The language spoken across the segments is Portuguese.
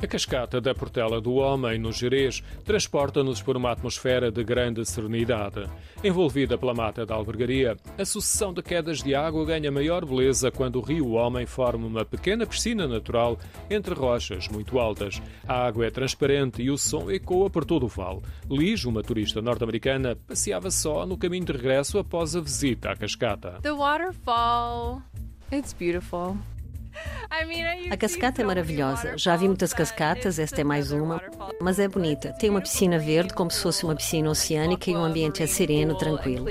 A cascata da Portela do Homem, no Jerez, transporta-nos por uma atmosfera de grande serenidade. Envolvida pela mata da albergaria, a sucessão de quedas de água ganha maior beleza quando o rio Homem forma uma pequena piscina natural entre rochas muito altas. A água é transparente e o som ecoa por todo o vale. Liz, uma turista norte-americana, passeava só no caminho de regresso após a visita à cascata. The waterfall, it's beautiful. A cascata é maravilhosa. Já vi muitas cascatas, esta é mais uma, mas é bonita. Tem uma piscina verde, como se fosse uma piscina oceânica, e o ambiente é sereno, tranquilo.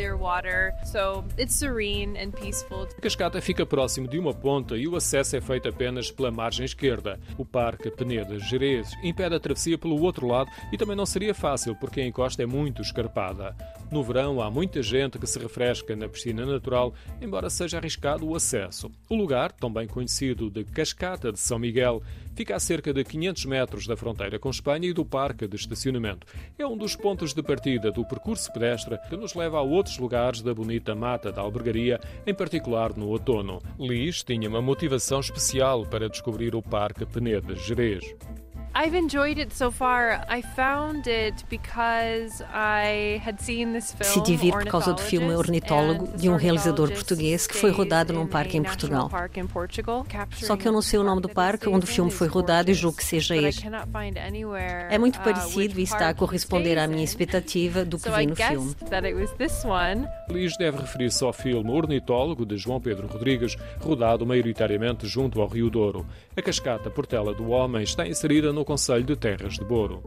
A cascata fica próximo de uma ponta e o acesso é feito apenas pela margem esquerda. O Parque Peneda Jerez impede a travessia pelo outro lado e também não seria fácil porque a encosta é muito escarpada. No verão há muita gente que se refresca na piscina natural, embora seja arriscado o acesso. O lugar, também conhecido de Cascata de São Miguel fica a cerca de 500 metros da fronteira com Espanha e do parque de estacionamento. É um dos pontos de partida do percurso pedestre que nos leva a outros lugares da bonita mata da albergaria, em particular no outono. Liz tinha uma motivação especial para descobrir o Parque Penedas Jerez. I've enjoyed it so far. I found it because I had seen this film. Decidi vir por causa do filme Ornitólogo de um realizador português que foi rodado num parque em Portugal. Só que eu não sei o nome do parque onde o filme foi rodado e julgo que seja este. É muito uh, parecido e está a corresponder à minha expectativa do que vi no filme. Liz deve referir-se ao filme Ornitólogo de João Pedro Rodrigues, rodado maioritariamente junto ao Rio Douro. A cascata Portela do Homem está inserida no Conselho de Terras de Boro.